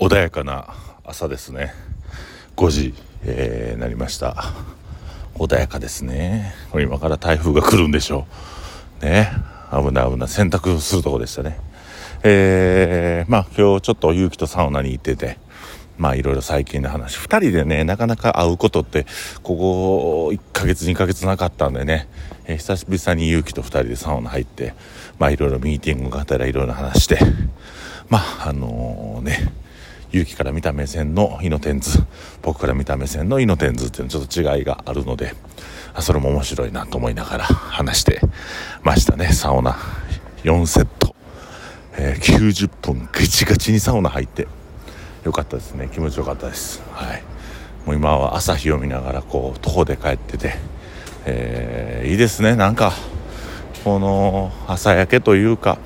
穏やかな朝ですね。5時、えー、なりました。穏やかですね。今から台風が来るんでしょう。ね。危ない危ない。洗濯するとこでしたね。えー、まあ今日ちょっと勇気とサウナに行っててまあいろいろ最近の話。2人でねなかなか会うことってここ1ヶ月2ヶ月なかったんでね、えー、久々に勇気と2人でサウナ入ってまあいろいろミーティングがあったらいろいろ話して。まああのー、ね。勇気から見た目線のイノテンズ僕から見た目線のイノテンズっていうのちょっと違いがあるのでそれも面白いなと思いながら話してましたね。サウナ4セット、えー、90分ガチガチにサウナ入ってよかったですね。気持ちよかったです。はい。もう今は朝日を見ながらこう徒歩で帰ってて、えー、いいですね。なんかこの朝焼けというか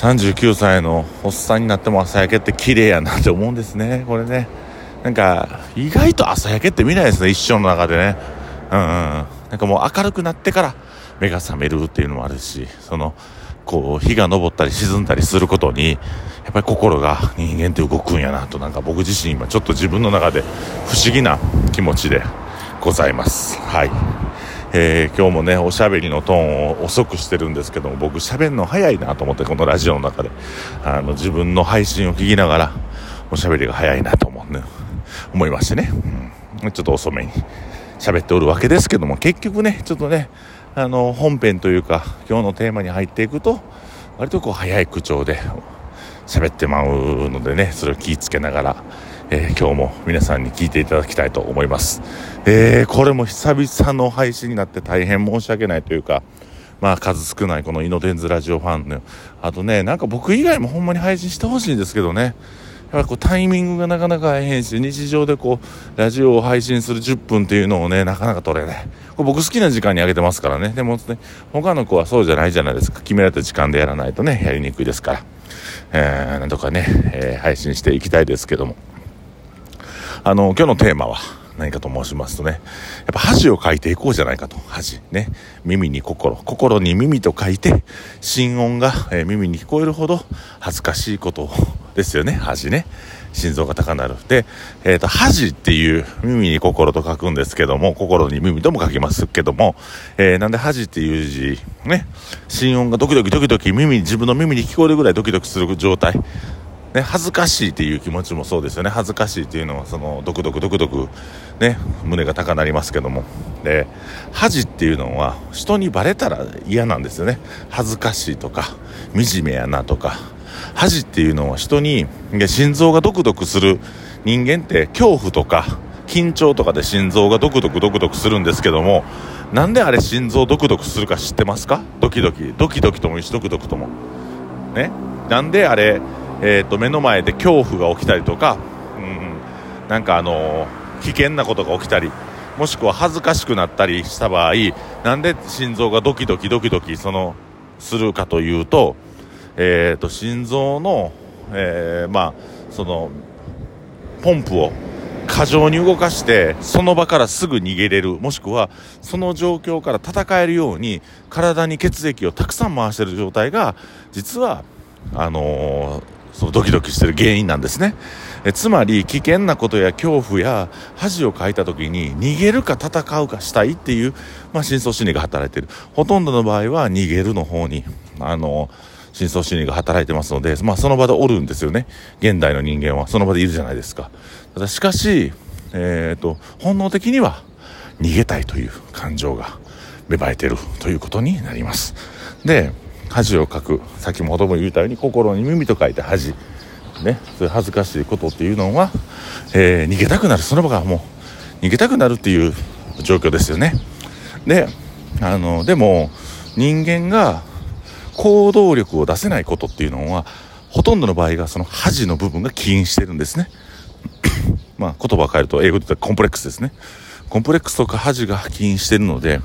39歳のおっさんになっても朝焼けって綺麗やなって思うんですね。これね。なんか意外と朝焼けって見ないですね一生の中でね。うん、うん、なんかもう明るくなってから目が覚めるっていうのもあるしそのこう日が昇ったり沈んだりすることにやっぱり心が人間って動くんやなとなんか僕自身今ちょっと自分の中で不思議な気持ちでございます。はい。えー、今日もねおしゃべりのトーンを遅くしてるんですけども僕しゃべるの早いなと思ってこのラジオの中で。あの自分の配信を聞きながらおしゃべりが早いなと思う、ね、思いましてね、うん、ちょっと遅めに喋っておるわけですけども結局ねちょっとねあの本編というか今日のテーマに入っていくと割とこう早い口調で喋ってまうのでねそれを気ぃつけながらえー、今日も皆さんに聞いていただきたいと思います。えー、これも久々の配信になって大変申し訳ないというか、まあ数少ないこのイノテンズラジオファンの、あとね、なんか僕以外もほんまに配信してほしいんですけどね、やっぱこうタイミングがなかなか変し、日常でこう、ラジオを配信する10分っていうのをね、なかなか取れない。これ僕好きな時間に上げてますからね。でもね、他の子はそうじゃないじゃないですか。決められた時間でやらないとね、やりにくいですから。えー、なんとかね、えー、配信していきたいですけども。あの、今日のテーマは何かと申しますとね、やっぱ恥を書いていこうじゃないかと。恥。ね。耳に心。心に耳と書いて、心音が、えー、耳に聞こえるほど恥ずかしいことですよね。恥ね。心臓が高鳴る。で、えっ、ー、と、恥っていう耳に心と書くんですけども、心に耳とも書きますけども、えー、なんで恥っていう字、ね、心音がドキドキドキドキ耳、自分の耳に聞こえるぐらいドキドキする状態。ね、恥ずかしいっていう気持ちもそうですよね。恥ずかしいっていうのはそのドクドクドクドクね胸が高鳴りますけども。で恥っていうのは人にバレたら嫌なんですよね。恥ずかしいとか惨めやなとか。恥っていうのは人に心臓がドクドクする人間って恐怖とか緊張とかで心臓がドクドクドクドクするんですけどもなんであれ心臓ドクドクするか知ってますか？ドキドキ。ドキドキともいいしドクドクとも。ね？なんであれえーと、目の前で恐怖が起きたりとか、うん、なんかあのー、危険なことが起きたりもしくは恥ずかしくなったりした場合なんで心臓がドキドキドキドキそのするかというと,、えーと、心臓の、えー、まあそのポンプを過剰に動かしてその場からすぐ逃げれるもしくはその状況から戦えるように体に血液をたくさん回している状態が実はあのーそのドキドキしてる原因なんですね。えつまり危険なことや恐怖や恥をかいた時に逃げるか戦うかしたいっていう、まあ、深層心理が働いてる。ほとんどの場合は逃げるの方に、あの、深層心理が働いてますので、まあその場でおるんですよね。現代の人間はその場でいるじゃないですか。ただしかし、えっ、ー、と、本能的には逃げたいという感情が芽生えてるということになります。で、恥をかく。先ほども言ったように心に耳と書いて恥。ね。そういう恥ずかしいことっていうのは、えー、逃げたくなる。その場がもう逃げたくなるっていう状況ですよね。であのでも人間が行動力を出せないことっていうのはほとんどの場合がその恥の部分が起因してるんですね。まあ言葉を変えると英語で言ったらコンプレックスですね。コンプレックスとか恥が起因してるので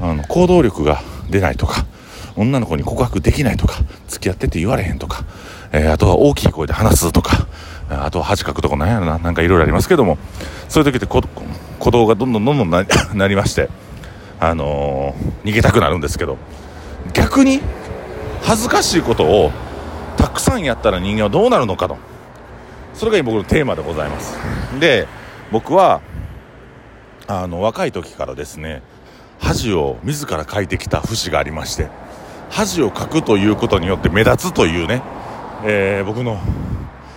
あの行動力が出ないとか女の子に告白できないとか、付き合ってって言われへんとか、えー、あとは大きい声で話すとか、あとは恥かくとかなんやろな、なんかいろいろありますけども、そういう時って鼓動がどんどんどんどんな なりまして、あのー、逃げたくなるんですけど、逆に恥ずかしいことをたくさんやったら人間はどうなるのかと。それが今僕のテーマでございます。で僕はあの若い時からですね恥を自ら書いてきた節がありまして恥を書くということによって目立つというね、えー、僕の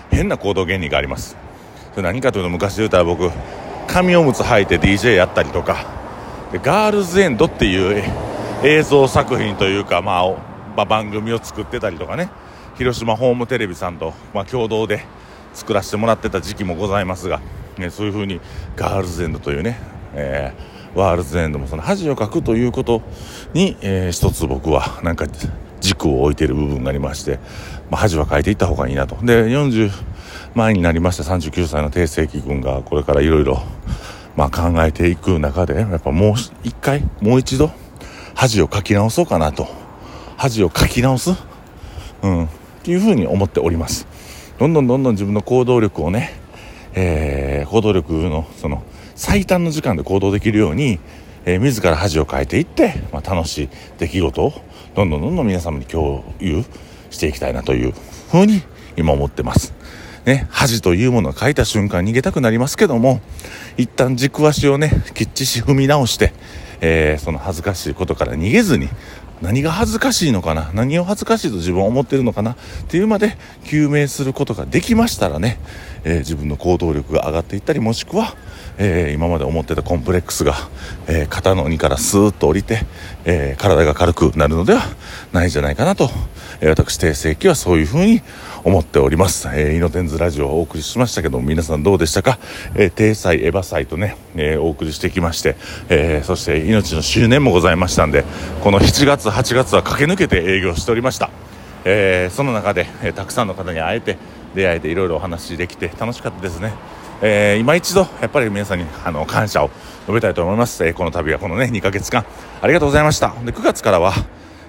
変な行動原理があります。それ何かというと昔で言うたら僕紙おむつ履いて DJ やったりとか。ガールズエンドっていう映像作品というか、まあ、まあ、番組を作ってたりとかね。広島ホームテレビさんと、まあ、共同で作らせてもらってた時期もございますが、ね、そういうふうにガールズエンドというね、えー、ワールズエンドもその恥をかくということに、えー、一つ僕はなんか軸を置いている部分がありまして、まあ、恥はかいていった方がいいなと。で40前になりました39歳の定世紀君がこれからいろいろ考えていく中でやっぱもう一回もう一度恥をかき直そうかなと。恥をかき直す、うん、っていうふうに思っております。どんどんどんどん自分の行動力をね、えー、行動力のその最短の時間で行動できるように、えー、自ら恥をかいていって、まあ、楽しい出来事をどんどんどんどん皆様に共有していきたいなというふうに今思ってます。ね、恥というものが書いた瞬間逃げたくなりますけども、一旦軸足をね、きっちし踏み直して、えー、その恥ずかしいことから逃げずに、何が恥ずかしいのかな？何を恥ずかしいと自分は思ってるのかな？っていうまで究明することができましたらね、えー、自分の行動力が上がっていったりもしくは、えー、今まで思ってたコンプレックスが、えー、肩の荷からスーッと降りて、え体が軽くなるのではないんじゃないかなと、え私定世紀はそういうふうに思っております。えー、イノテンズラジオをお送りしましたけども、皆さんどうでしたか？えー、定祭、エヴァ祭とね、えー、お送りしてきまして、えー、そして命の周年もございましたんで、この7月、8月は駆け抜けて営業しておりました。えー、その中で、えー、たくさんの方に会えて、出会えていろいろお話できて楽しかったですね。えー、今一度やっぱり皆さんにあの感謝を述べたいと思います、えー、この度はこのね2ヶ月間ありがとうございましたで9月からは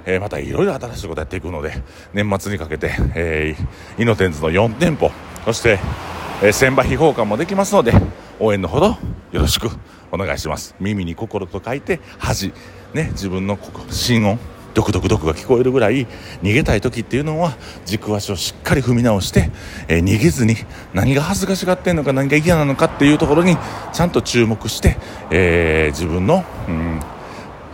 えー、またいろいろ新しいことやっていくので、年末にかけて、えー、イノテンズの4店舗、そして、えー、千葉秘宝館もできますので、応援のほどよろしくお願いします。耳に心と書いて、恥、ね、自分の心音、ドクドクドクが聞こえるぐらい逃げたい時っていうのは軸足をしっかり踏み直して、えー、逃げずに何が恥ずかしがってんのか何が嫌なのかっていうところにちゃんと注目して、えー、自分の、うん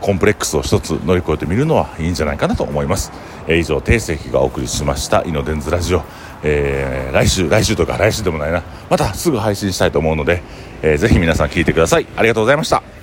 コンプレックスを一つ乗り越えてみるのはいいんじゃないかなと思います、えー、以上定石がお送りしましたイノデンズラジオ、えー、来週来週とか来週でもないな。またすぐ配信したいと思うので、えー、ぜひ皆さん聞いてください。ありがとうございました。